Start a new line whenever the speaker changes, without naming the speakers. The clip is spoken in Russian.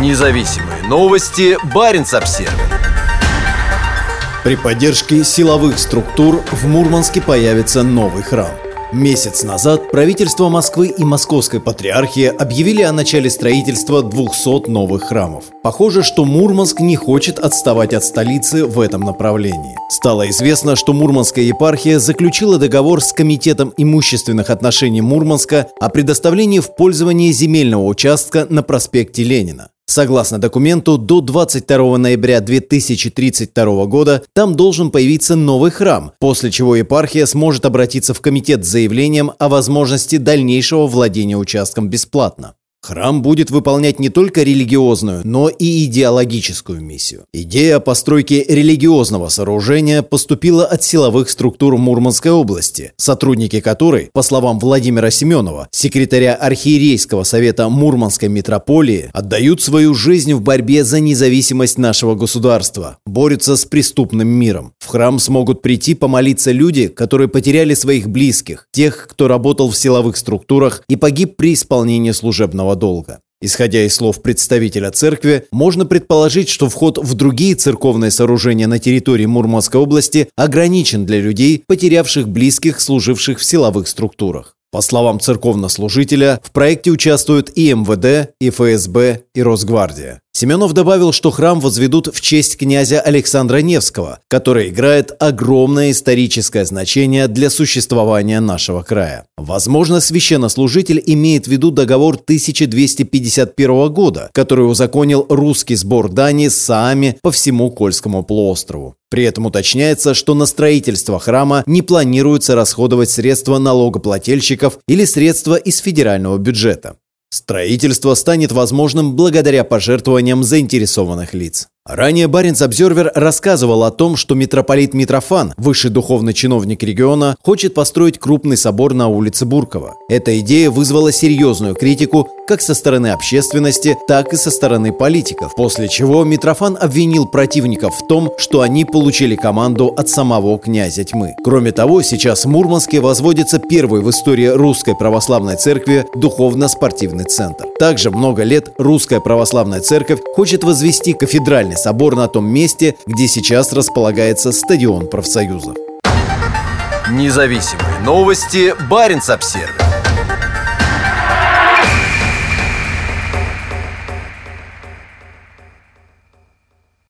Независимые новости. Барин обсерва
При поддержке силовых структур в Мурманске появится новый храм. Месяц назад правительство Москвы и Московской Патриархии объявили о начале строительства 200 новых храмов. Похоже, что Мурманск не хочет отставать от столицы в этом направлении. Стало известно, что Мурманская епархия заключила договор с Комитетом имущественных отношений Мурманска о предоставлении в пользование земельного участка на проспекте Ленина. Согласно документу, до 22 ноября 2032 года там должен появиться новый храм, после чего епархия сможет обратиться в комитет с заявлением о возможности дальнейшего владения участком бесплатно. Храм будет выполнять не только религиозную, но и идеологическую миссию. Идея постройки религиозного сооружения поступила от силовых структур Мурманской области, сотрудники которой, по словам Владимира Семенова, секретаря архиерейского совета Мурманской митрополии, отдают свою жизнь в борьбе за независимость нашего государства, борются с преступным миром. В храм смогут прийти помолиться люди, которые потеряли своих близких, тех, кто работал в силовых структурах и погиб при исполнении служебного долга. Исходя из слов представителя церкви, можно предположить, что вход в другие церковные сооружения на территории Мурманской области ограничен для людей, потерявших близких, служивших в силовых структурах. По словам церковнослужителя, в проекте участвуют и МВД, и ФСБ, и Росгвардия. Семенов добавил, что храм возведут в честь князя Александра Невского, который играет огромное историческое значение для существования нашего края. Возможно, священнослужитель имеет в виду договор 1251 года, который узаконил русский сбор дани с Саами по всему Кольскому полуострову. При этом уточняется, что на строительство храма не планируется расходовать средства налогоплательщиков или средства из федерального бюджета. Строительство станет возможным благодаря пожертвованиям заинтересованных лиц. Ранее Баренц Обзервер рассказывал о том, что митрополит Митрофан, высший духовный чиновник региона, хочет построить крупный собор на улице Буркова. Эта идея вызвала серьезную критику как со стороны общественности, так и со стороны политиков, после чего Митрофан обвинил противников в том, что они получили команду от самого князя тьмы. Кроме того, сейчас в Мурманске возводится первый в истории Русской Православной Церкви духовно-спортивный центр. Также много лет Русская Православная Церковь хочет возвести кафедральный Центральный собор на том месте, где сейчас располагается стадион профсоюзов.
Независимые новости. Барин обсервис